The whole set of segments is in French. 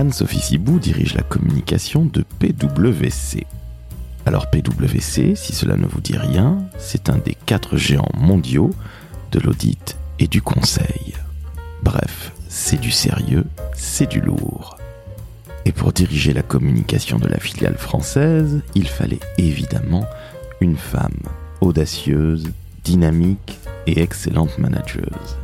Anne-Sophie Sibou dirige la communication de PwC. Alors PwC, si cela ne vous dit rien, c'est un des quatre géants mondiaux de l'audit et du conseil. Bref, c'est du sérieux, c'est du lourd. Et pour diriger la communication de la filiale française, il fallait évidemment une femme audacieuse, dynamique et excellente manageuse.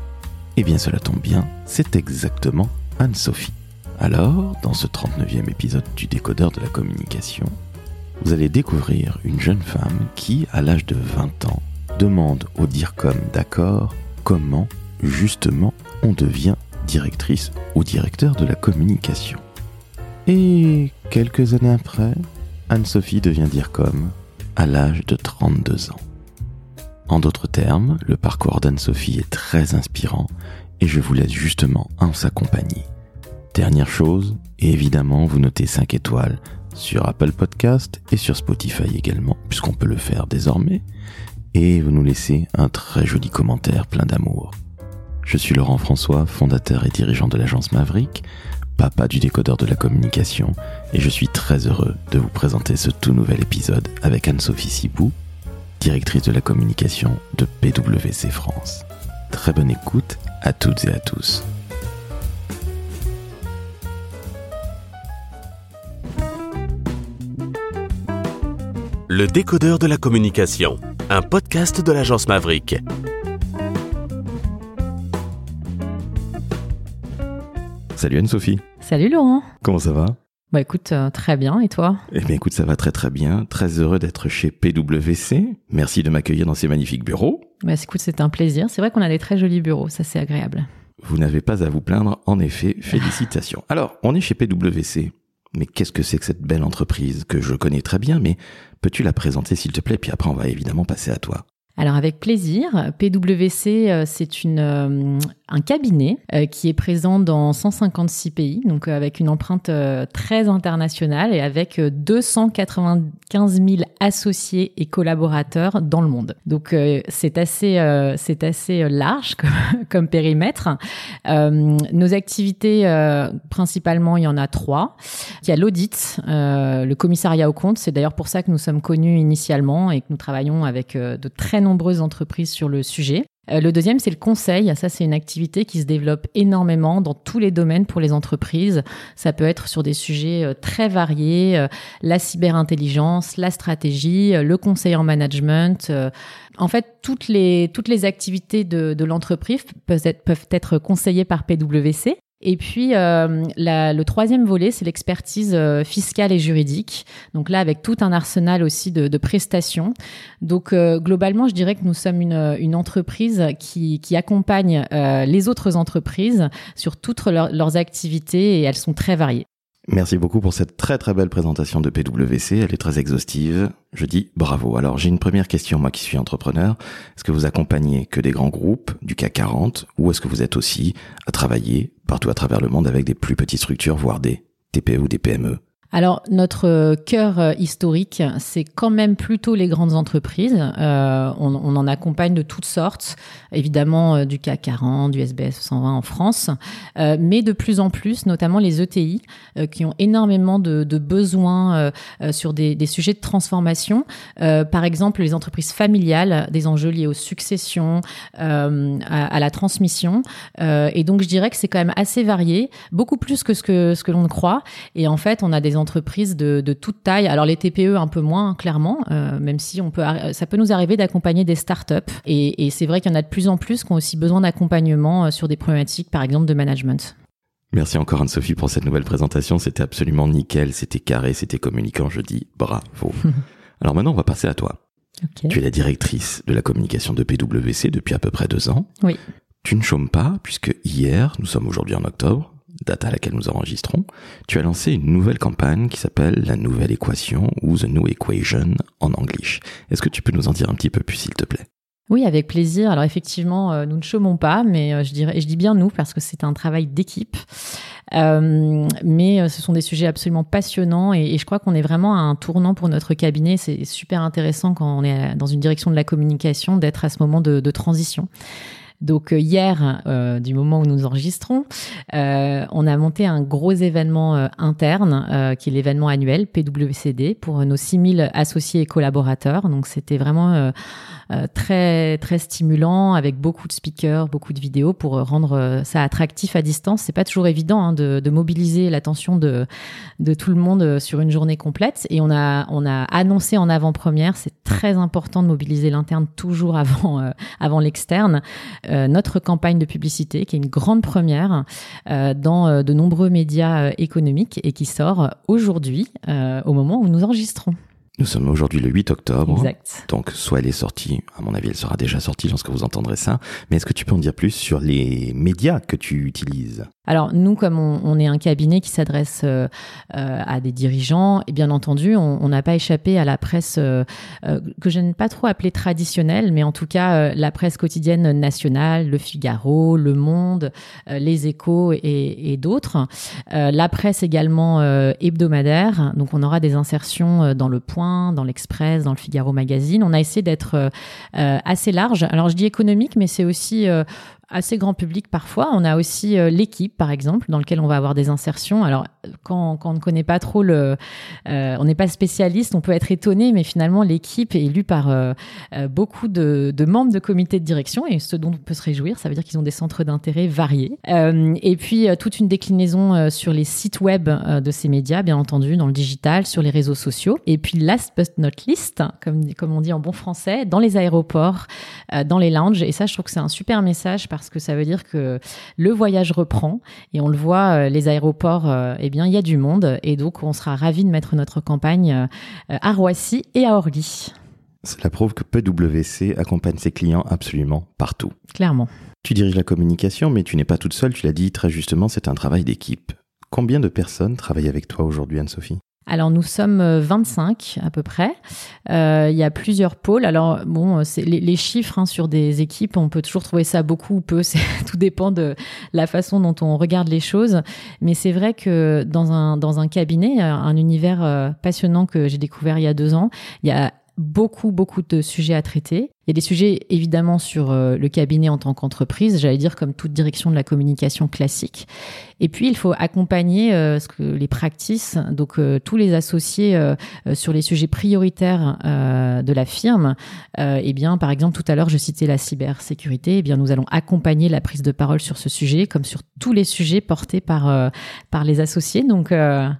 Eh bien cela tombe bien, c'est exactement Anne-Sophie. Alors, dans ce 39e épisode du décodeur de la communication, vous allez découvrir une jeune femme qui, à l'âge de 20 ans, demande au DIRCOM d'accord comment, justement, on devient directrice ou directeur de la communication. Et quelques années après, Anne-Sophie devient DIRCOM à l'âge de 32 ans. En d'autres termes, le parcours d'Anne-Sophie est très inspirant et je vous laisse justement en sa compagnie. Dernière chose, évidemment, vous notez 5 étoiles sur Apple Podcast et sur Spotify également, puisqu'on peut le faire désormais, et vous nous laissez un très joli commentaire plein d'amour. Je suis Laurent François, fondateur et dirigeant de l'agence Maverick, papa du décodeur de la communication, et je suis très heureux de vous présenter ce tout nouvel épisode avec Anne-Sophie Sibou, directrice de la communication de PwC France. Très bonne écoute à toutes et à tous. Le décodeur de la communication, un podcast de l'agence Maverick. Salut Anne-Sophie. Salut Laurent. Comment ça va? Bah écoute, euh, très bien. Et toi? Eh bien écoute, ça va très très bien. Très heureux d'être chez PwC. Merci de m'accueillir dans ces magnifiques bureaux. Bah écoute, c'est un plaisir. C'est vrai qu'on a des très jolis bureaux. Ça, c'est agréable. Vous n'avez pas à vous plaindre, en effet. Félicitations. Alors, on est chez PwC. Mais qu'est-ce que c'est que cette belle entreprise que je connais très bien, mais peux-tu la présenter s'il te plaît? Puis après, on va évidemment passer à toi. Alors avec plaisir, PwC, euh, c'est une, euh, un cabinet euh, qui est présent dans 156 pays, donc avec une empreinte très internationale et avec 295 000 associés et collaborateurs dans le monde. Donc c'est assez, c'est assez large comme, périmètre. nos activités, principalement, il y en a trois. Il y a l'audit, le commissariat au compte. C'est d'ailleurs pour ça que nous sommes connus initialement et que nous travaillons avec de très nombreuses entreprises sur le sujet. Euh, le deuxième, c'est le conseil. Ça, c'est une activité qui se développe énormément dans tous les domaines pour les entreprises. Ça peut être sur des sujets euh, très variés, euh, la cyberintelligence, la stratégie, le conseil en management. En fait, toutes les, toutes les activités de, de l'entreprise peuvent être, peuvent être conseillées par PwC. Et puis, euh, le troisième volet, c'est l'expertise euh, fiscale et juridique. Donc là, avec tout un arsenal aussi de, prestations. Donc, euh, globalement, je dirais que nous sommes une, une entreprise qui, qui accompagne les autres entreprises sur toutes leurs activités et elles sont très variées. Merci beaucoup pour cette très très belle présentation de PwC, elle est très exhaustive. Je dis bravo. Alors j'ai une première question, moi qui suis entrepreneur. Est-ce que vous accompagnez que des grands groupes du CAC 40 ou est-ce que vous êtes aussi à travailler partout à travers le monde avec des plus petites structures, voire des TPE ou des PME alors notre euh, cœur euh, historique, c'est quand même plutôt les grandes entreprises. Euh, on, en accompagne de toutes sortes, évidemment du CAC 40, du SBS 120 en France, mais de plus en plus, notamment les ETI, qui ont énormément de, besoins sur des, sujets de transformation. par exemple, les entreprises familiales, des enjeux liés aux successions, à, la transmission. et donc, je dirais que c'est quand même assez varié, beaucoup plus que ce que ce que l'on croit. Et en fait, on a des entreprises de, de, toute taille. Alors les TPE un peu moins clairement, euh, même si on peut, ça peut nous arriver d'accompagner des startups. Et, et c'est vrai qu'il y en a de plus en plus qui ont aussi besoin d'accompagnement euh, sur des problématiques, par exemple, de management. Merci encore Anne-Sophie pour cette nouvelle présentation. C'était absolument nickel, c'était carré, c'était communicant. Je dis bravo. Alors maintenant, on va passer à toi. Okay. Tu es la directrice de la communication de PwC depuis à peu près deux ans. Oui. Tu ne chômes pas puisque hier, nous sommes aujourd'hui en octobre, date à laquelle nous enregistrons, tu as lancé une nouvelle campagne qui s'appelle La Nouvelle Équation ou The New Equation en anglais. Est-ce que tu peux nous en dire un petit peu plus, s'il te plaît? Oui, avec plaisir. Alors effectivement, euh, nous ne chômons pas, mais euh, je dirais, je dis bien nous parce que c'est un travail d'équipe. Euh, mais ce sont des sujets absolument passionnants et, je crois qu'on est vraiment à un tournant pour notre cabinet. C'est super intéressant quand on est dans une direction de la communication d'être à ce moment de transition. Donc hier, du moment où nous enregistrons, on a monté un gros événement interne qui est l'événement annuel PWCD pour nos 6000 associés et collaborateurs. Donc c'était vraiment très très stimulant avec beaucoup de speakers, beaucoup de vidéos pour rendre ça attractif à distance. C'est pas toujours évident hein, de, de, mobiliser l'attention de de tout le monde sur une journée complète et on a on a annoncé en avant-première, c'est très important de mobiliser l'interne toujours avant euh, avant l'externe. Euh, notre campagne de publicité, qui est une grande première euh, dans de nombreux médias économiques et qui sort aujourd'hui au moment où nous enregistrons. Nous sommes aujourd'hui le 8 octobre. Exact. Donc, soit elle est sortie, à mon avis, elle sera déjà sortie lorsque vous entendrez ça. Mais est-ce que tu peux en dire plus sur les médias que tu utilises? Alors, nous, comme on, est un cabinet qui s'adresse euh, euh, à des dirigeants, et bien entendu, on n'a pas échappé à la presse euh, que je n'aime pas trop appeler traditionnelle, mais en tout cas, la presse quotidienne nationale, Le Figaro, Le Monde, Les Échos et, et d'autres. la presse également hebdomadaire. Donc, on aura des insertions dans le point dans l'Express, dans le Figaro Magazine. On a essayé d'être assez large. Alors je dis économique, mais c'est aussi assez grand public parfois. On a aussi euh, l'équipe, par exemple, dans lequel on va avoir des insertions. Alors, quand, quand on ne connaît pas trop le, euh, on n'est pas spécialiste, on peut être étonné, mais finalement, l'équipe est élue par euh, beaucoup de, membres de comité de direction, et ce dont on peut se réjouir, ça veut dire qu'ils ont des centres d'intérêt variés. et puis, toute une déclinaison sur les sites web de ces médias, bien entendu, dans le digital, sur les réseaux sociaux. Et puis, last but not least, comme, comme on dit en bon français, dans les aéroports, dans les lounges. Et ça, je trouve que c'est un super message parce que ça veut dire que le voyage reprend et on le voit, euh, les aéroports, euh, eh bien, il y a du monde et donc on sera ravi de mettre notre campagne euh, à Roissy et à Orly. Cela prouve que PwC accompagne ses clients absolument partout. Clairement. Tu diriges la communication, mais tu n'es pas toute seule, tu l'as dit très justement, c'est un travail d'équipe. Combien de personnes travaillent avec toi aujourd'hui, Anne-Sophie? Alors nous sommes 25 euh, à peu près. Euh, il y a plusieurs pôles. Alors bon, c'est les, chiffres hein, sur des équipes, on peut toujours trouver ça beaucoup ou peu. tout dépend de la façon dont on regarde les choses. Mais c'est vrai que dans un dans un cabinet, un univers euh, passionnant que j'ai découvert il y a deux ans, il y a beaucoup, beaucoup de sujets à traiter. Il y a des sujets évidemment sur euh, le cabinet en tant qu'entreprise, j'allais dire comme toute direction de la communication classique. Et puis il faut accompagner euh, les practices, donc euh, tous les associés sur les sujets prioritaires de la firme. eh bien, par exemple, tout à l'heure je citais la cybersécurité. Eh bien, nous allons accompagner la prise de parole sur ce sujet, comme sur tous les sujets portés par par les associés. Donc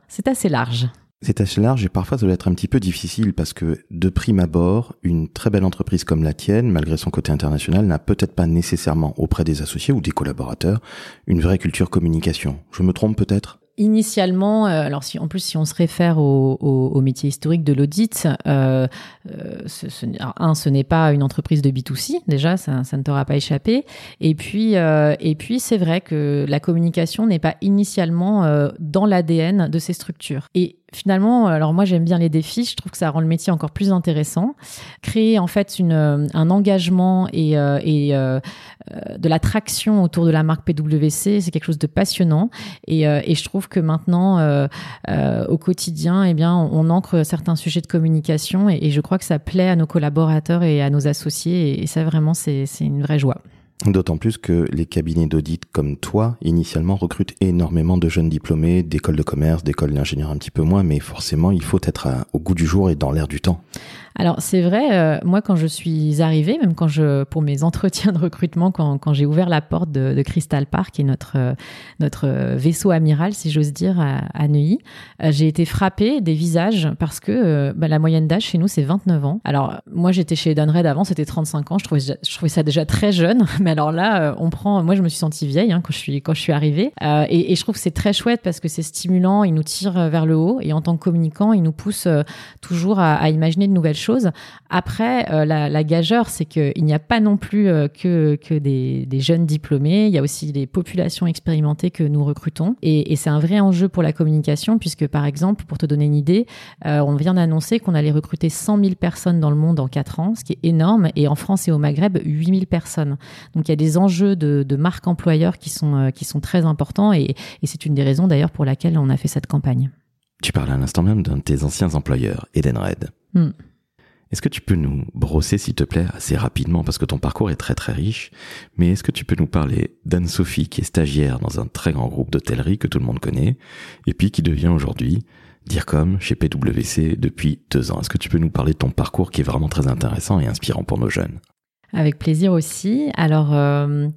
c'est assez large. C'est assez large et parfois ça doit être un petit peu difficile parce que de prime abord, une très belle entreprise comme la tienne, malgré son côté international, n'a peut-être pas nécessairement auprès des associés ou des collaborateurs une vraie culture communication. Je me trompe peut-être? Initialement, euh, alors si en plus si on se réfère au, métier historique de l'audit, euh, euh ce, un, ce n'est pas une entreprise de B2C déjà, ça, ne t'aura pas échappé. Et puis, et puis c'est vrai que la communication n'est pas initialement dans l'ADN de ces structures. Et finalement, alors moi j'aime bien les défis, je trouve que ça rend le métier encore plus intéressant. Créer en fait une, un engagement et, et de l'attraction autour de la marque PwC, c'est quelque chose de passionnant. Et, et je trouve que maintenant, euh, euh, au quotidien, eh bien, on, ancre certains sujets de communication et, je crois que ça plaît à nos collaborateurs et à nos associés. Et, ça, vraiment, c'est une vraie joie. D'autant plus que les cabinets d'audit comme toi, initialement, recrutent énormément de jeunes diplômés d'écoles de commerce, d'écoles d'ingénieurs un petit peu moins, mais forcément, il faut être au goût du jour et dans l'air du temps. Alors c'est vrai, euh, moi quand je suis arrivée, même quand je pour mes entretiens de recrutement, quand, quand j'ai ouvert la porte de, de, Crystal Park, qui est notre euh, notre vaisseau amiral, si j'ose dire, à, à Neuilly, euh, j'ai été frappée des visages parce que bah, la moyenne d'âge chez nous c'est 29 ans. Alors moi j'étais chez Edenred avant, c'était 35 ans, je trouvais je trouvais ça déjà très jeune, mais alors là on prend, moi je me suis sentie vieille hein, quand je suis quand je suis arrivée, et, et, je trouve que c'est très chouette parce que c'est stimulant, il nous tire vers le haut. Et en tant que communicant, il nous pousse toujours à, à imaginer de nouvelles choses après, euh, la, la, gageure, c'est qu'il n'y a pas non plus euh, que, que des, des, jeunes diplômés, il y a aussi des populations expérimentées que nous recrutons. Et, et c'est un vrai enjeu pour la communication, puisque par exemple, pour te donner une idée, euh, on vient d'annoncer qu'on allait recruter 100 000 personnes dans le monde en 4 ans, ce qui est énorme, et en France et au Maghreb, 8 000 personnes. Donc il y a des enjeux de, de marque employeur qui sont, qui sont très importants, et, et c'est une des raisons d'ailleurs pour laquelle on a fait cette campagne. Tu parles à l'instant même d'un de tes anciens employeurs, Edenred. Hmm. Est-ce que tu peux nous brosser, s'il te plaît, assez rapidement, parce que ton parcours est très très riche, mais est-ce que tu peux nous parler d'Anne-Sophie, qui est stagiaire dans un très grand groupe d'hôtellerie que tout le monde connaît, et puis qui devient aujourd'hui DIRCOM chez PwC depuis deux ans. Est-ce que tu peux nous parler de ton parcours qui est vraiment très intéressant et inspirant pour nos jeunes? Avec plaisir aussi. Alors, euh,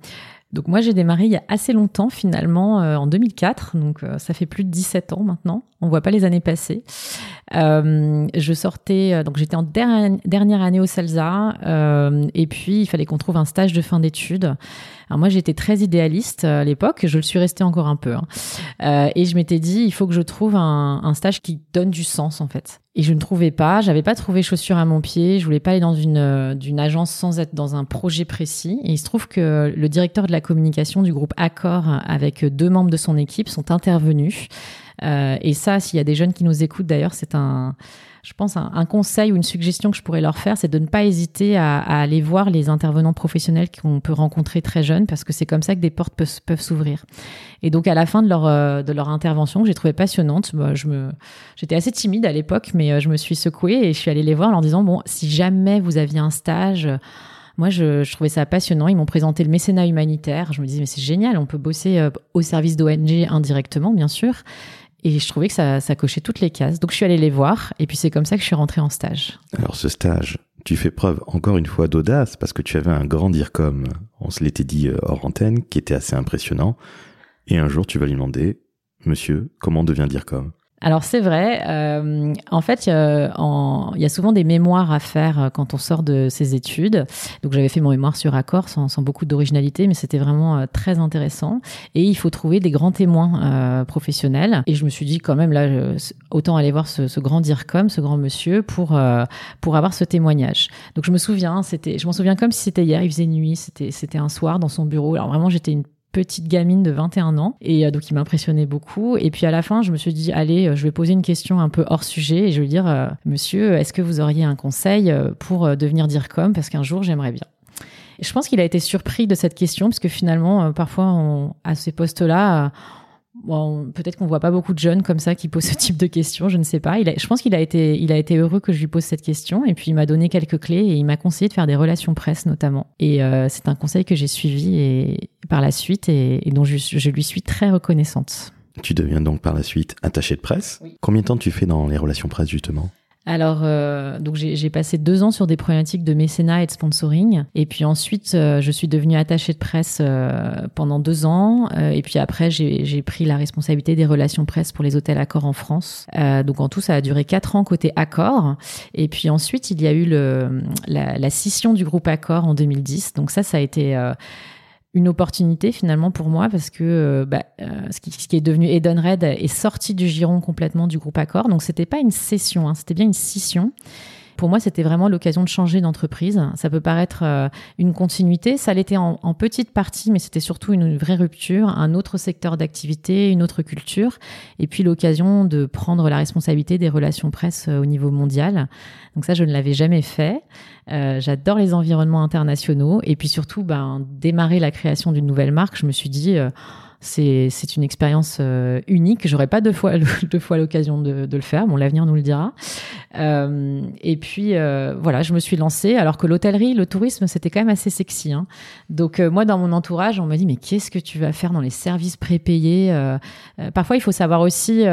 donc moi j'ai démarré il y a assez longtemps finalement, euh, en 2004, donc euh, ça fait plus de 17 ans maintenant. On voit pas les années passer. Euh, je sortais, euh, donc j'étais en dernière année au Salza, euh, et puis il fallait qu'on trouve un stage de fin d'études. Alors moi j'étais très idéaliste à l'époque, je le suis resté encore un peu, hein. euh, et je m'étais dit il faut que je trouve un, un, stage qui donne du sens en fait. Et je ne trouvais pas, j'avais pas trouvé chaussures à mon pied, je voulais pas aller dans une d'une agence sans être dans un projet précis. Et il se trouve que le directeur de la communication du groupe Accor avec deux membres de son équipe sont intervenus. Euh, et ça, s'il y a des jeunes qui nous écoutent, d'ailleurs, c'est un, je pense, un, conseil ou une suggestion que je pourrais leur faire, c'est de ne pas hésiter à, aller voir les intervenants professionnels qu'on peut rencontrer très jeunes, parce que c'est comme ça que des portes peuvent, s'ouvrir. Et donc, à la fin de leur, euh, intervention, que j'ai trouvé passionnante, je j'étais assez timide à l'époque, mais euh, je me suis secouée et je suis allée les voir en leur disant, bon, si jamais vous aviez un stage, moi, je, je, trouvais ça passionnant. Ils m'ont présenté le mécénat humanitaire. Je me disais, mais c'est génial, on peut bosser au service d'ONG indirectement, bien sûr. Et je trouvais que ça, ça cochait toutes les cases. Donc je suis allée les voir et puis c'est comme ça que je suis rentrée en stage. Alors ce stage, tu fais preuve encore une fois d'audace parce que tu avais un grand dire comme on se l'était dit euh, hors antenne, qui était assez impressionnant. Et un jour, tu vas lui demander, monsieur, comment on devient dire alors c'est vrai. Euh, en fait, il y a souvent des mémoires à faire euh, quand on sort de ses études. Donc j'avais fait mon mémoire sur Accord sans, beaucoup d'originalité, mais c'était vraiment euh, très intéressant. Et il faut trouver des grands témoins euh, professionnels. Et je me suis dit quand même là, autant aller voir ce, ce grand comme ce grand monsieur, pour pour avoir ce témoignage. Donc je me souviens, c'était, je m'en souviens comme si c'était hier. Il faisait nuit, c'était c'était un soir dans son bureau. Alors vraiment, j'étais une petite gamine de 21 ans. Et euh, donc il m'impressionnait beaucoup. Et puis à la fin je me suis dit allez euh, je vais poser une question un peu hors sujet et je vais lui dire euh, monsieur est-ce que vous auriez un conseil pour devenir dire comme parce qu'un jour j'aimerais bien. Et je pense qu'il a été surpris de cette question parce que finalement parfois on, à ces postes là Bon, peut-être qu'on voit pas beaucoup de jeunes comme ça qui posent ce type de questions, je ne sais pas. Il a, je pense qu'il a été, il a été heureux que je lui pose cette question et puis il m'a donné quelques clés et il m'a conseillé de faire des relations presse notamment. Et euh, c'est un conseil que j'ai suivi et par la suite et, et dont je, je, lui suis très reconnaissante. Tu deviens donc par la suite attaché de presse. Oui. Combien de temps tu fais dans les relations presse justement? Alors, euh, donc j'ai passé deux ans sur des problématiques de mécénat et de sponsoring. Et puis ensuite, euh, je suis devenue attachée de presse euh, pendant deux ans. Euh, et puis après, j'ai pris la responsabilité des relations presse pour les hôtels Accor en France. Euh, donc en tout, ça a duré quatre ans côté Accor. Et puis ensuite, il y a eu le, la, la scission du groupe Accor en 2010. Donc ça, ça a été une opportunité finalement pour moi parce que euh, bah, euh, ce, qui, est devenu Edenred est sorti du giron complètement du groupe Accor. Donc c'était pas une cession, hein, c'était bien une scission pour moi, c'était vraiment l'occasion de changer d'entreprise. Ça peut paraître euh, une continuité, ça l'était en, petite partie, mais c'était surtout une vraie rupture, un autre secteur d'activité, une autre culture, et puis l'occasion de prendre la responsabilité des relations presse euh, au niveau mondial. Donc ça, je ne l'avais jamais fait. Euh, J'adore les environnements internationaux, et puis surtout, ben, démarrer la création d'une nouvelle marque. Je me suis dit c'est une expérience euh, unique. J'aurais pas deux fois deux fois l'occasion de, de, le faire. Bon, l'avenir nous le dira. Euh, et puis euh, voilà, je me suis lancée. Alors que l'hôtellerie, le tourisme, c'était quand même assez sexy. Hein. Donc moi, dans mon entourage, on me dit mais qu'est-ce que tu vas faire dans les services prépayés Parfois, il faut savoir aussi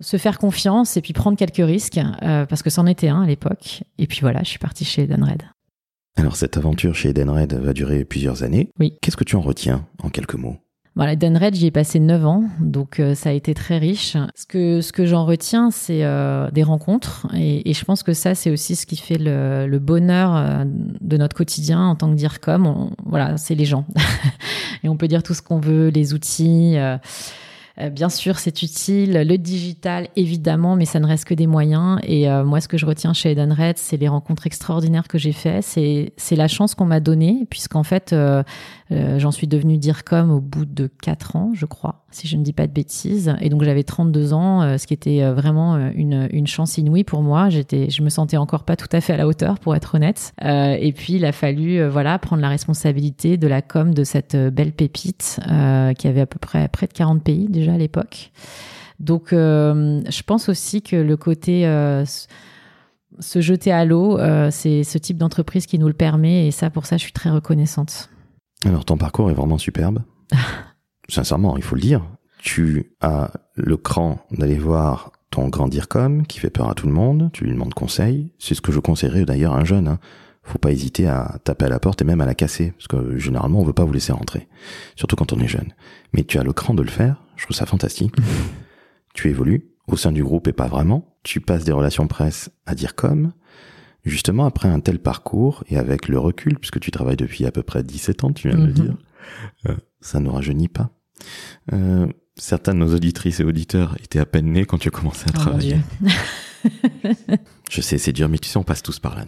se faire confiance et puis prendre quelques risques parce que c'en était un à l'époque. Et puis voilà, je suis partie chez Edenred. Alors cette aventure chez Edenred va durer plusieurs années. Oui. Qu'est-ce que tu en retiens en quelques mots? Voilà, Denred, j'y ai passé 9 ans, donc euh, ça a été très riche. Ce que, ce que j'en retiens, c'est euh, des rencontres, et, et, je pense que ça, c'est aussi ce qui fait le, le bonheur euh, de notre quotidien en tant que DIRCOM. On, voilà, c'est les gens. et on peut dire tout ce qu'on veut, les outils. Euh, euh, bien sûr, c'est utile. Le digital, évidemment, mais ça ne reste que des moyens. Et euh, moi, ce que je retiens chez Edenred, c'est les rencontres extraordinaires que j'ai faites. C'est la chance qu'on m'a donnée, puisqu'en fait, euh, euh, j'en suis devenue DIRCOM au bout de 4 ans, je crois, si je ne dis pas de bêtises. Et donc, j'avais 32 ans, euh, ce qui était vraiment une, une chance inouïe pour moi. J'étais, je me sentais encore pas tout à fait à la hauteur, pour être honnête. et puis, il a fallu, voilà, prendre la responsabilité de la com de cette belle pépite qui avait à peu près près de 40 pays déjà à l'époque. Donc, euh, je pense aussi que le côté euh, se jeter à l'eau, c'est ce type d'entreprise qui nous le permet et ça, pour ça, je suis très reconnaissante. Alors, ton parcours est vraiment superbe. Sincèrement, il faut le dire. Tu as le cran d'aller voir ton grand DIRCOM qui fait peur à tout le monde, tu lui demandes conseil. C'est ce que je conseillerais d'ailleurs à un jeune. Hein. Faut pas hésiter à taper à la porte et même à la casser, parce que généralement on veut pas vous laisser rentrer, surtout quand on est jeune. Mais tu as le cran de le faire, je trouve ça fantastique. tu évolues au sein du groupe et pas vraiment. Tu passes des relations presse à DIRCOM. Justement, après un tel parcours et avec le recul, puisque tu travailles depuis à peu près 17 ans, tu viens de le mhm. dire, euh, ça ne rajeunit pas. Euh, certains de nos auditrices et auditeurs étaient à peine nés quand tu as commencé à oh travailler. Je sais, c'est dur, mais tu sais, on passe tous par là.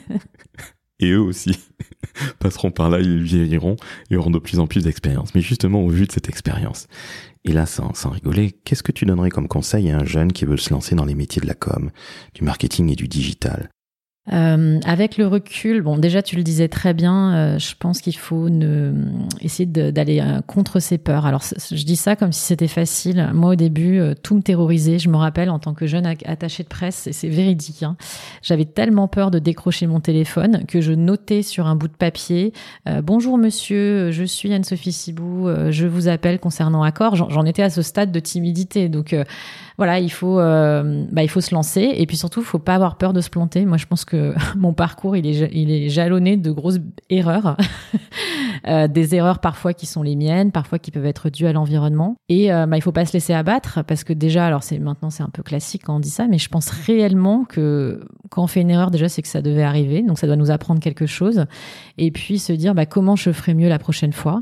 et eux aussi passeront par là, ils vieilliront et auront de plus en plus d'expérience. Mais justement, au vu de cette expérience, et là, sans, sans rigoler, qu'est-ce que tu donnerais comme conseil à un jeune qui veut se lancer dans les métiers de la com, du marketing et du digital? Euh, avec le recul, bon, déjà tu le disais très bien, euh, je pense qu'il faut ne, essayer d'aller euh, contre ses peurs. Alors je dis ça comme si c'était facile. Moi au début, euh, tout me terrorisait. Je me rappelle en tant que jeune attaché de presse, et c'est véridique. Hein, J'avais tellement peur de décrocher mon téléphone que je notais sur un bout de papier Bonjour monsieur, je suis Anne-Sophie Sibou, je vous appelle concernant Accor. J'en étais à ce stade de timidité, donc voilà, il faut, euh, bah, il faut se lancer et puis surtout, il faut pas avoir peur de se planter. Moi, je pense que mon parcours, il est, il est jalonné de grosses erreurs, euh, des erreurs parfois qui sont les miennes, parfois qui peuvent être dues à l'environnement. Et euh, bah, il faut pas se laisser abattre parce que déjà, alors c'est maintenant c'est un peu classique quand on dit ça, mais je pense réellement que quand on fait une erreur, déjà c'est que ça devait arriver, donc ça doit nous apprendre quelque chose. Et puis se dire bah, comment je ferai mieux la prochaine fois.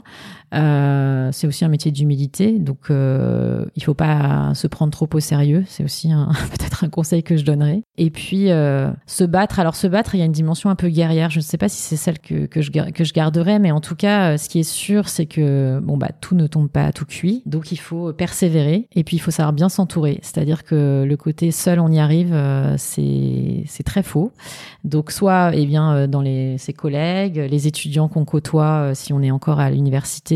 Euh, c'est aussi un métier d'humilité, donc euh, il faut pas se prendre trop au sérieux. C'est aussi peut-être un conseil que je donnerais. Et puis euh, se battre. Alors se battre, il y a une dimension un peu guerrière. Je ne sais pas si c'est celle que, que, je, que je garderai, mais en tout cas, euh, ce qui est sûr, c'est que bon bah tout ne tombe pas tout cuit. Donc il faut persévérer. Et puis il faut savoir bien s'entourer. C'est-à-dire que le côté seul on y arrive, euh, c'est c'est très faux. Donc soit eh bien dans les ses collègues, les étudiants qu'on côtoie si on est encore à l'université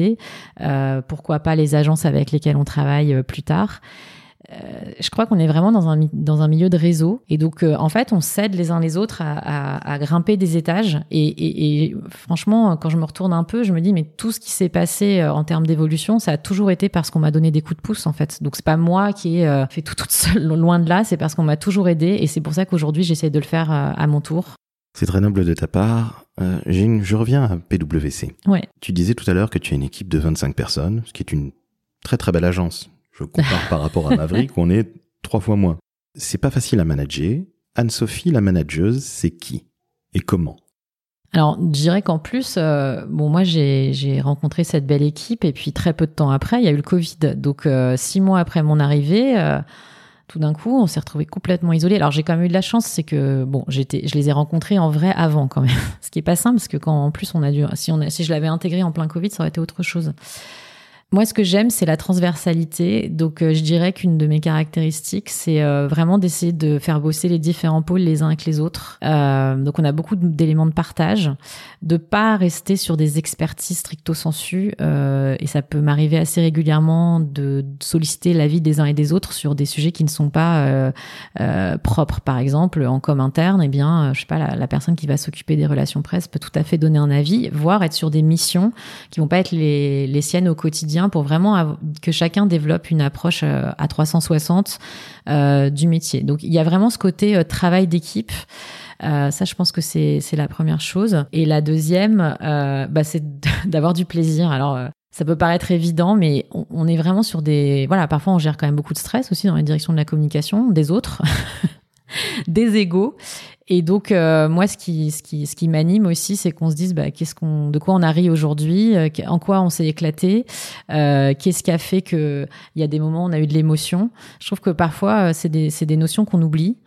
euh, pourquoi pas les agences avec lesquelles on travaille euh, plus tard. Euh, je crois qu'on est vraiment dans un, dans un milieu de réseau. Et donc, en fait, on s'aide les uns les autres à, grimper des étages. Et, franchement, quand je me retourne un peu, je me dis, mais tout ce qui s'est passé en termes d'évolution, ça a toujours été parce qu'on m'a donné des coups de pouce, en fait. Donc, c'est pas moi qui ai fait tout toute seule, loin de là. C'est parce qu'on m'a toujours aidé. Et c'est pour ça qu'aujourd'hui, j'essaie de le faire à mon tour. C'est très noble de ta part. Euh, je reviens à PwC. Ouais. Tu disais tout à l'heure que tu as une équipe de 25 personnes, ce qui est une très très belle agence. Je compare par rapport à Maverick, où on est trois fois moins. C'est pas facile à manager. Anne-Sophie, la manageuse, c'est qui et comment? Alors, je dirais qu'en plus, euh, bon, moi, j'ai rencontré cette belle équipe et puis très peu de temps après, il y a eu le Covid. Donc, euh, six mois après mon arrivée, tout d'un coup, on s'est retrouvé complètement isolé. Alors j'ai quand même eu de la chance, c'est que bon, j'étais, je les ai rencontrés en vrai avant quand même, ce qui est pas simple parce que quand en plus on a dû, si on, si je l'avais intégré en plein Covid, ça aurait été autre chose. Moi, ce que j'aime, c'est la transversalité. Donc, euh, je dirais qu'une de mes caractéristiques, c'est euh, vraiment d'essayer de faire bosser les différents pôles les uns avec les autres. Euh, donc, on a beaucoup d'éléments de partage, de pas rester sur des expertises stricto sensu. et ça peut m'arriver assez régulièrement de, solliciter l'avis des uns et des autres sur des sujets qui ne sont pas propres. Par exemple, en com interne, eh bien, je sais pas, la, personne qui va s'occuper des relations presse peut tout à fait donner un avis, voire être sur des missions qui vont pas être les siennes au quotidien pour vraiment que chacun développe une approche euh, à 360 euh, du métier. Donc il y a vraiment ce côté euh, travail d'équipe. ça, je pense que c'est la première chose. Et la deuxième, bah, c'est d'avoir du plaisir. Alors, ça peut paraître évident, mais on, est vraiment sur des... Voilà, parfois on gère quand même beaucoup de stress aussi dans la direction de la communication, des autres, des égaux. Et donc euh, moi, ce qui ce qui ce qui m'anime aussi, c'est qu'on se dise bah, qu'est-ce qu'on de quoi on a ri aujourd'hui, euh, en quoi on s'est éclaté, euh, qu'est-ce qui a fait que il y a des moments où on a eu de l'émotion. Je trouve que parfois c'est des c'est des notions qu'on oublie.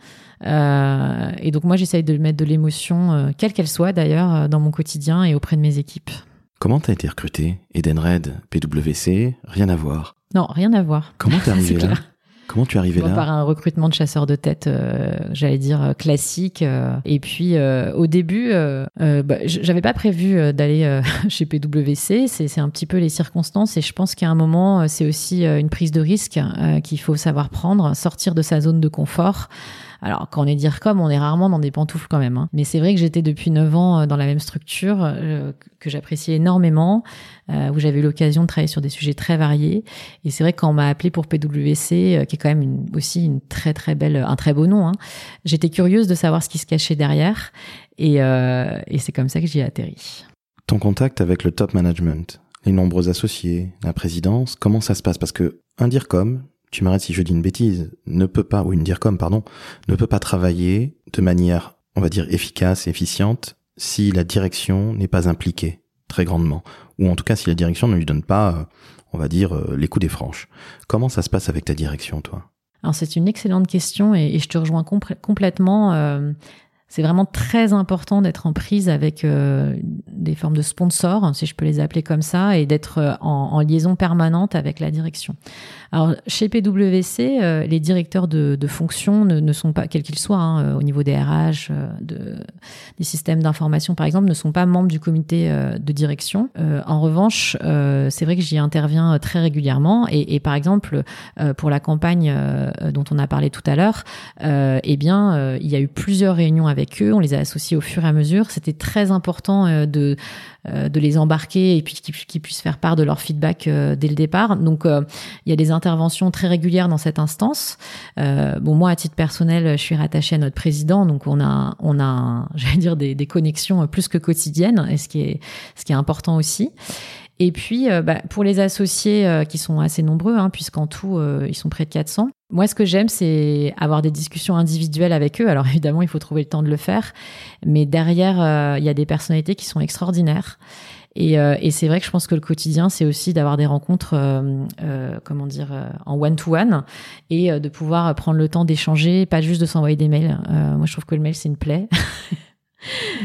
et donc moi, j'essaye de mettre de l'émotion, quelle qu'elle soit d'ailleurs, dans mon quotidien et auprès de mes équipes. Comment t'as été recruté Edenred, PwC, rien à voir. Non, rien à voir. Comment t'es arrivé là? Comment tu es arrivé là Par un recrutement de chasseur de tête, euh, j'allais dire euh, classique. Euh. et puis au début, bah, j'avais pas prévu d'aller chez PwC. C'est un petit peu les circonstances. Et je pense qu'à un moment, c'est aussi une prise de risque qu'il faut savoir prendre, sortir de sa zone de confort. Alors quand on est dire comme, on est rarement dans des pantoufles quand même. Hein. Mais c'est vrai que j'étais depuis 9 ans dans la même structure que j'appréciais énormément, où j'avais eu l'occasion de travailler sur des sujets très variés. Et c'est vrai que quand m'a appelé pour PwC, qui est quand même aussi une très très belle, un très beau nom, hein, j'étais curieuse de savoir ce qui se cachait derrière. Et, et c'est comme ça que j'y ai atterri. Ton contact avec le top management, les nombreux associés, la présidence, comment ça se passe? Parce que un DIRCOM, tu m'arrêtes si je dis une bêtise, ne peut pas, ou une DIRCOM, pardon, ne peut pas travailler de manière, on va dire, efficace, efficiente, si la direction n'est pas impliquée très grandement. Ou en tout cas, si la direction ne lui donne pas, euh, on va dire, euh, les coups des franches. Comment ça se passe avec ta direction, toi? Alors c'est une excellente question et, je te rejoins complètement. Euh, c'est vraiment très important d'être en prise avec euh, des formes de sponsors, si je peux les appeler comme ça, et d'être euh, en, liaison permanente avec la direction. Alors, chez PwC, euh, les directeurs de, de fonction ne, sont pas, quels qu'ils soient, hein, au niveau des RH, de, des systèmes d'information par exemple, ne sont pas membres du comité de direction. en revanche, c'est vrai que j'y interviens très régulièrement, et, et par exemple, pour la campagne dont on a parlé tout à l'heure, eh bien, il y a eu plusieurs réunions avec on les a associés au fur et à mesure. C'était très important euh, de euh, de les embarquer et puis qu'ils puissent faire part de leur feedback euh, dès le départ. Donc il y a des interventions très régulières dans cette instance. bon moi à titre personnel, je suis rattachée à notre président, donc on a on a j'allais dire des, des connexions plus que quotidiennes, et ce qui est ce qui est important aussi. Et puis, euh, bah, pour les associés euh, qui sont assez nombreux, hein, puisqu'en tout, euh, ils sont près de 400, moi, ce que j'aime, c'est avoir des discussions individuelles avec eux. Alors, évidemment, il faut trouver le temps de le faire. Mais derrière, il y a des personnalités qui sont extraordinaires. Et, et c'est vrai que je pense que le quotidien, c'est aussi d'avoir des rencontres, comment dire, en one-to-one et de pouvoir prendre le temps d'échanger, pas juste de s'envoyer des mails. moi, je trouve que le mail, c'est une plaie.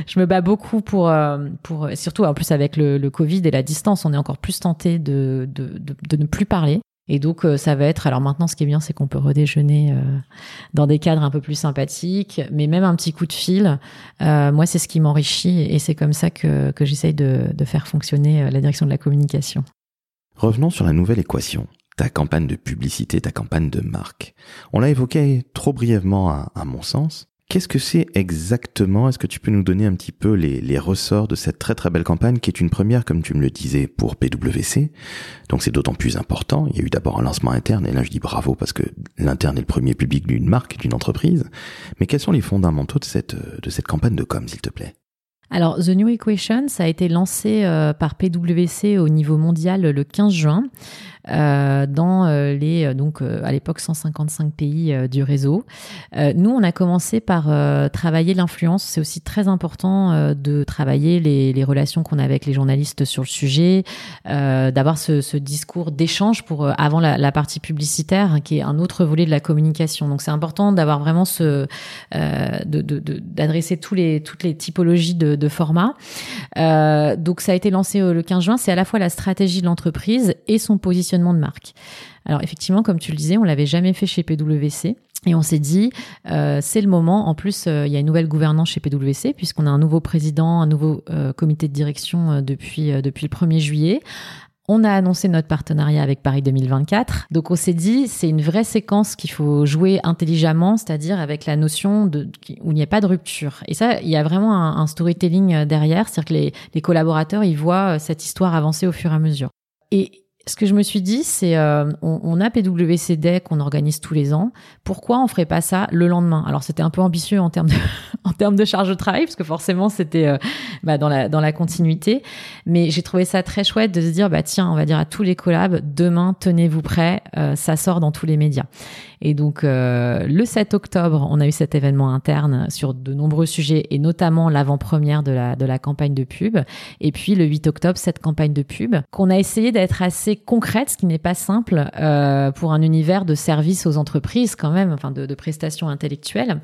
je me bats beaucoup pour, euh, pour surtout en plus avec le, Covid et la distance, on est encore plus tenté de, de, ne plus parler. Et donc euh, ça va être. Alors maintenant, ce qui est bien, c'est qu'on peut redéjeuner euh, dans des cadres un peu plus sympathiques, mais même un petit coup de fil. Euh, moi, c'est ce qui m'enrichit et c'est comme ça que, que j'essaye de, de faire fonctionner la direction de la communication. Revenons sur la nouvelle équation ta campagne de publicité, ta campagne de marque. On l'a évoqué trop brièvement à mon sens, Qu'est-ce que c'est exactement? Est-ce que tu peux nous donner un petit peu les, ressorts de cette très très belle campagne qui est une première, comme tu me le disais, pour PwC Donc c'est d'autant plus important. Il y a eu d'abord un lancement interne, et là je dis bravo parce que l'interne est le premier public d'une marque, d'une entreprise. Mais quels sont les fondamentaux de cette, de cette campagne de com, s'il te plaît? Alors, The New Equation, ça a été lancé euh, par PwC au niveau mondial le 15 juin. Euh, dans euh, les euh, donc à l'époque 155 pays du réseau. nous, on a commencé par travailler l'influence. C'est aussi très important de travailler les, les relations qu'on a avec les journalistes sur le sujet, d'avoir ce, ce, discours d'échange pour avant la, la, partie publicitaire, hein, qui est un autre volet de la communication. Donc, c'est important d'avoir vraiment ce d'adresser tous les toutes les typologies de, de formats. donc, ça a été lancé le 15 juin. C'est à la fois la stratégie de l'entreprise et son positionnement de marque. Alors effectivement, comme tu le disais, on l'avait jamais fait chez PwC. Et on s'est dit, euh, c'est le moment. En plus, euh, il y a une nouvelle gouvernance chez PwC, puisqu'on a un nouveau président, un nouveau euh, comité de direction depuis, depuis le 1er juillet. On a annoncé notre partenariat avec Paris 2024. Donc on s'est dit, c'est une vraie séquence qu'il faut jouer intelligemment, c'est-à-dire avec la notion de, où il n'y a pas de rupture. Et ça, il y a vraiment un, un storytelling derrière, c'est-à-dire que les, les collaborateurs, ils voient cette histoire avancer au fur et à mesure. Et ce que je me suis dit, c'est euh, on, a PwC Day qu'on organise tous les ans. Pourquoi on ferait pas ça le lendemain? Alors c'était un peu ambitieux en termes de en termes de charge de travail parce que forcément c'était euh, bah, dans la dans la continuité. Mais j'ai trouvé ça très chouette de se dire bah tiens on va dire à tous les collabs demain tenez-vous prêts, euh, ça sort dans tous les médias. Et donc euh, le 7 octobre, on a eu cet événement interne sur de nombreux sujets et notamment l'avant-première de la de la campagne de pub. Et puis le 8 octobre, cette campagne de pub qu'on a essayé d'être assez concrète, ce qui n'est pas simple euh, pour un univers de services aux entreprises quand même, enfin de, de, prestations intellectuelles.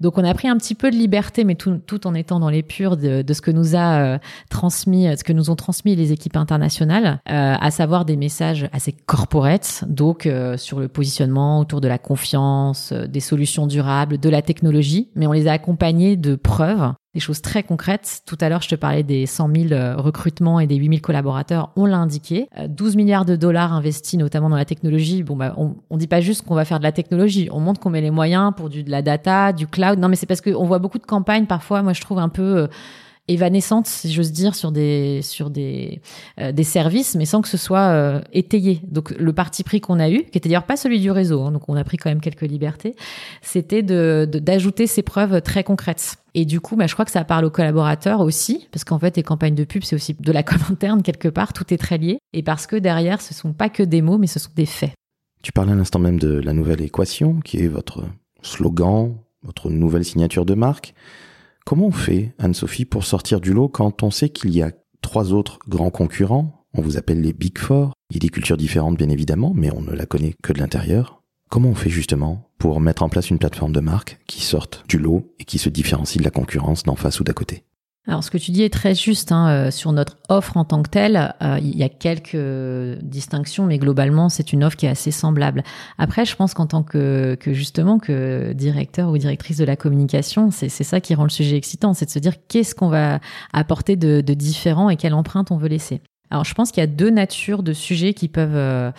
Donc on a pris un petit peu de liberté, mais tout, tout en étant dans les de, de ce que nous a euh, transmis, ce que nous ont transmis les équipes internationales, euh, à savoir des messages assez corporate, donc euh, sur le positionnement autour de la confiance, euh, des solutions durables, de la technologie, mais on les a accompagnés de preuves des choses très concrètes. Tout à l'heure, je te parlais des 100 000 euh, recrutements et des 8 000 collaborateurs. On l'a indiqué. 12 milliards de dollars investis notamment dans la technologie. Bon, bah, on, dit pas juste qu'on va faire de la technologie. On montre qu'on met les moyens pour du, de la data, du cloud. Non, mais c'est parce qu'on voit beaucoup de campagnes parfois. Moi, je trouve un peu évanescente, si j'ose dire, sur des sur des euh, des services, mais sans que ce soit euh, étayé. Donc le parti pris qu'on a eu, qui était d'ailleurs pas celui du réseau, hein, donc on a pris quand même quelques libertés, c'était de d'ajouter ces preuves très concrètes. Et du coup, bah, je crois que ça parle aux collaborateurs aussi, parce qu'en fait, les campagnes de pub, c'est aussi de la com interne quelque part, tout est très lié, et parce que derrière, ce sont pas que des mots, mais ce sont des faits. Tu parlais à l'instant même de la nouvelle équation, qui est votre slogan, votre nouvelle signature de marque. Comment on fait, Anne-Sophie, pour sortir du lot quand on sait qu'il y a trois autres grands concurrents? On vous appelle les Big Four. Il y a des cultures différentes, bien évidemment, mais on ne la connaît que de l'intérieur. Comment on fait justement pour mettre en place une plateforme de marque qui sorte du lot et qui se différencie de la concurrence d'en face ou d'à côté? Alors, ce que tu dis est très juste hein, euh, sur notre offre en tant que telle. Euh, il y a quelques distinctions, mais globalement, c'est une offre qui est assez semblable. Après, je pense qu'en tant que, que, justement que directeur ou directrice de la communication, c'est ça qui rend le sujet excitant, c'est de se dire qu'est-ce qu'on va apporter de, de différent et quelle empreinte on veut laisser. Alors, je pense qu'il y a deux natures de sujets qui peuvent euh,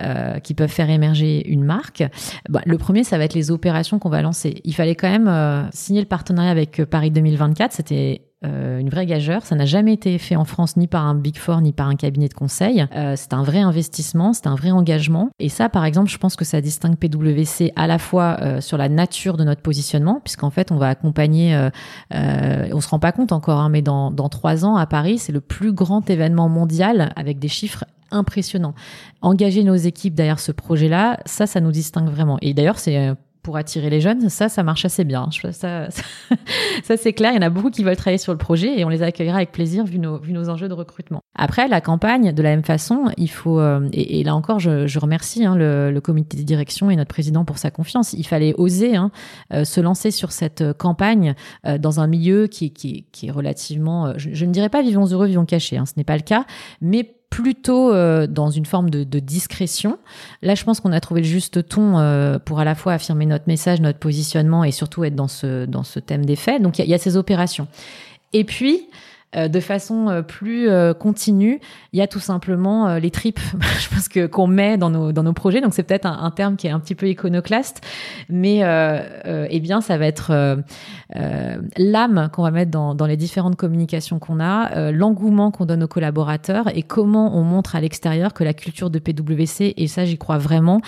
euh, qui peuvent faire émerger une marque. Bah, le premier, ça va être les opérations qu'on va lancer. Il fallait quand même euh, signer le partenariat avec Paris 2024. C'était euh, une vraie gageure. Ça n'a jamais été fait en France ni par un Big Four ni par un cabinet de conseil. Euh, c'est un vrai investissement, c'est un vrai engagement. Et ça, par exemple, je pense que ça distingue PwC à la fois euh, sur la nature de notre positionnement, puisqu'en fait, on va accompagner. Euh, euh, on se rend pas compte encore, hein, mais dans dans trois ans à Paris, c'est le plus grand événement mondial avec des chiffres impressionnants. Engager nos équipes derrière ce projet-là, ça, ça nous distingue vraiment. Et d'ailleurs, c'est pour attirer les jeunes, ça, ça marche assez bien. Ça, ça, ça c'est clair. Il y en a beaucoup qui veulent travailler sur le projet et on les accueillera avec plaisir vu nos, vu nos enjeux de recrutement. Après, la campagne, de la même façon, il faut, euh, et, là encore, je, je remercie hein, le, le, comité de direction et notre président pour sa confiance. Il fallait oser hein, euh, se lancer sur cette campagne euh, dans un milieu qui, qui, qui est relativement, je, je, ne dirais pas vivons heureux, vivons cachés, hein, ce n'est pas le cas, mais plutôt euh, dans une forme de, de, discrétion. Là, je pense qu'on a trouvé le juste ton euh, pour à la fois affirmer notre message, notre positionnement et surtout être dans ce, dans ce thème des faits. Donc, il y, y, a ces opérations. Et puis, de façon euh, plus euh, continue, il y a tout simplement les tripes, je pense que qu'on met dans nos dans nos projets. Donc c'est peut-être un, un, terme qui est un petit peu iconoclaste, mais eh bien ça va être l'âme qu'on va mettre dans dans les différentes communications qu'on a, l'engouement qu'on donne aux collaborateurs et comment on montre à l'extérieur que la culture de PwC et ça j'y crois vraiment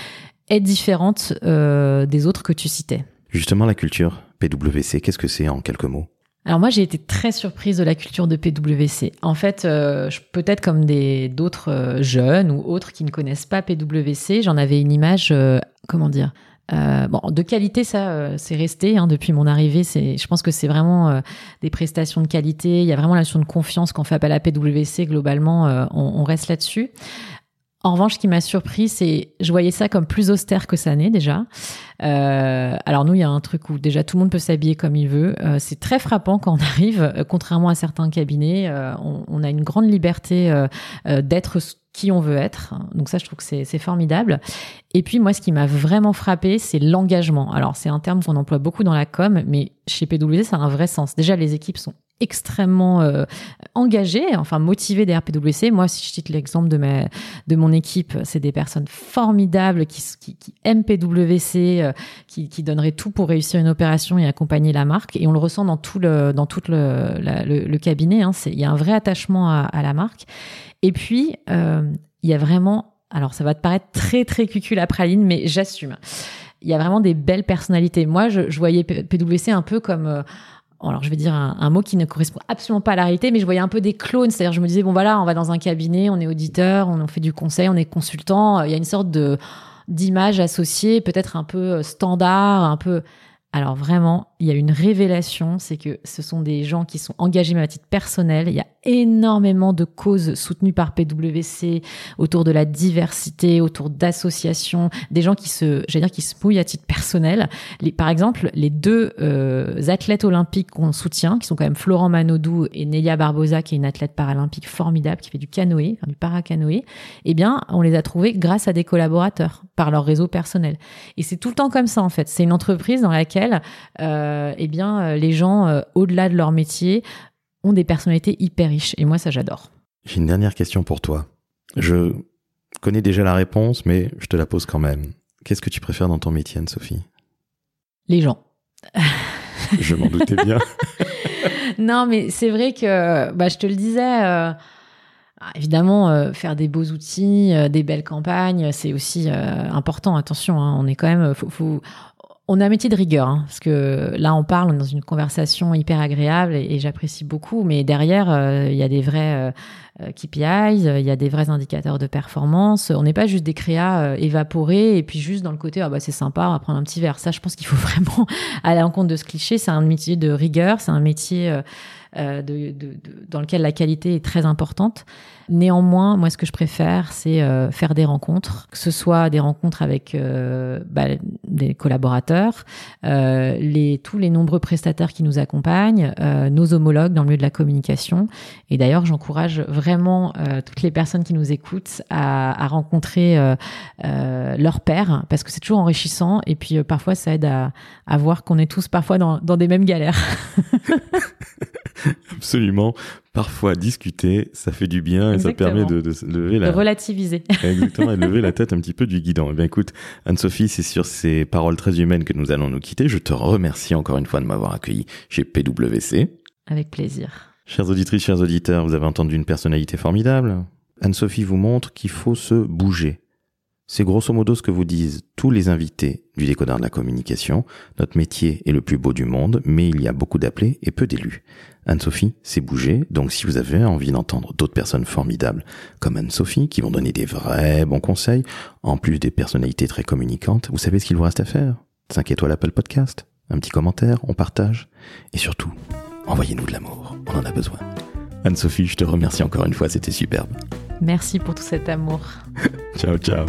est différente des autres que tu citais. Justement la culture PwC, qu'est-ce que c'est en quelques mots? Alors moi j'ai été très surprise de la culture de PwC. En fait, euh, peut-être comme des d'autres euh, jeunes ou autres qui ne connaissent pas PwC, j'en avais une image, euh, comment dire, euh, bon, de qualité, ça, euh, c'est resté hein, depuis mon arrivée. C'est, je pense que c'est vraiment euh, des prestations de qualité. Il y a vraiment la notion de confiance qu'on fait appel à PwC. Globalement, on, on, reste là-dessus. En revanche, ce qui m'a surpris, c'est je voyais ça comme plus austère que ça n'est déjà. Euh, alors nous, il y a un truc où déjà tout le monde peut s'habiller comme il veut. Euh, c'est très frappant quand on arrive, euh, contrairement à certains cabinets, euh, on, on, a une grande liberté euh, d'être qui on veut être. Donc ça, je trouve que c'est formidable. Et puis moi, ce qui m'a vraiment frappé, c'est l'engagement. Alors c'est un terme qu'on emploie beaucoup dans la com, mais chez PwC, ça a un vrai sens. Déjà, les équipes sont extrêmement euh, engagés, enfin motivés derrière PwC. Moi, si je cite l'exemple de ma de mon équipe, c'est des personnes formidables qui, qui, qui aiment PwC, euh, qui, qui donneraient tout pour réussir une opération et accompagner la marque. Et on le ressent dans tout le dans tout le, le, le, cabinet. Hein. Il y a un vrai attachement à, à la marque. Et puis, euh, il y a vraiment, alors ça va te paraître très très cucul à praline, mais j'assume. Il y a vraiment des belles personnalités. Moi, je, je voyais PwC un peu comme euh, alors je vais dire un, mot qui ne correspond absolument pas à la réalité, mais je voyais un peu des clones, c'est-à-dire je me disais bon voilà, on va dans un cabinet, on est auditeur, on, fait du conseil, on est consultant, il y a une sorte de d'image associée, peut-être un peu standard, un peu. Alors vraiment, il y a une révélation, c'est que ce sont des gens qui sont engagés à titre personnel. Il y a énormément de causes soutenues par PwC autour de la diversité, autour d'associations, des gens qui se, j'allais dire, qui se mouillent à titre personnel. Les, par exemple, les deux euh, athlètes olympiques qu'on soutient, qui sont quand même Florent Manodou et Nelia Barbosa, qui est une athlète paralympique formidable, qui fait du canoë, du paracanoë, eh bien, on les a trouvés grâce à des collaborateurs, par leur réseau personnel. Et c'est tout le temps comme ça, en fait. C'est une entreprise dans laquelle euh, eh bien, euh, les gens, euh, au-delà de leur métier, ont des personnalités hyper riches. Et moi, ça, j'adore. J'ai une dernière question pour toi. Je connais déjà la réponse, mais je te la pose quand même. Qu'est-ce que tu préfères dans ton métier, Anne-Sophie? Les gens. Je m'en doutais bien. non, mais c'est vrai que, bah, je te le disais, euh, évidemment, euh, faire des beaux outils, euh, des belles campagnes, c'est aussi euh, important. Attention, hein, on est quand même, faut, faut- on a un métier de rigueur, hein, parce que là, on parle on est dans une conversation hyper agréable et, j'apprécie beaucoup, mais derrière, euh, il y a des vrais euh, euh, KPIs, il y a des vrais indicateurs de performance. On n'est pas juste des créas euh, évaporés et puis juste dans le côté, ah bah c'est sympa, on va prendre un petit verre. Ça, je pense qu'il faut vraiment aller à l'encontre de ce cliché. C'est un métier de rigueur, c'est un métier euh, euh, de, de- de- dans lequel la qualité est très importante. Néanmoins, moi, ce que je préfère, c'est euh, faire des rencontres, que ce soit des rencontres avec euh, bah, des collaborateurs, euh, les, tous les nombreux prestataires qui nous accompagnent, euh, nos homologues dans le milieu de la communication. Et d'ailleurs, j'encourage vraiment euh, toutes les personnes qui nous écoutent à, à rencontrer euh, leur père, parce que c'est toujours enrichissant. Et puis, parfois, ça aide à, à voir qu'on est tous parfois dans, dans des mêmes galères. Absolument. Parfois, discuter, ça fait du bien et ça permet de, lever De la, relativiser. Exactement, et de lever la tête un petit peu du guidon. Eh bien, écoute, Anne-Sophie, c'est sur ces paroles très humaines que nous allons nous quitter. Je te remercie encore une fois de m'avoir accueilli chez PWC. Avec plaisir. Chères auditrices, chers auditeurs, vous avez entendu une personnalité formidable. Anne-Sophie vous montre qu'il faut se bouger. C'est grosso modo ce que vous disent tous les invités du décodeur de la communication. Notre métier est le plus beau du monde, mais il y a beaucoup d'appelés et peu d'élus. Anne-Sophie s'est bougée, donc si vous avez envie d'entendre d'autres personnes formidables comme Anne-Sophie qui vont donner des vrais bons conseils, en plus des personnalités très communicantes, vous savez ce qu'il vous reste à faire? 5 étoiles Apple Podcast, un petit commentaire, on partage, et surtout, envoyez-nous de l'amour, on en a besoin. Anne-Sophie, je te remercie encore une fois, c'était superbe. Merci pour tout cet amour. Ciao, ciao.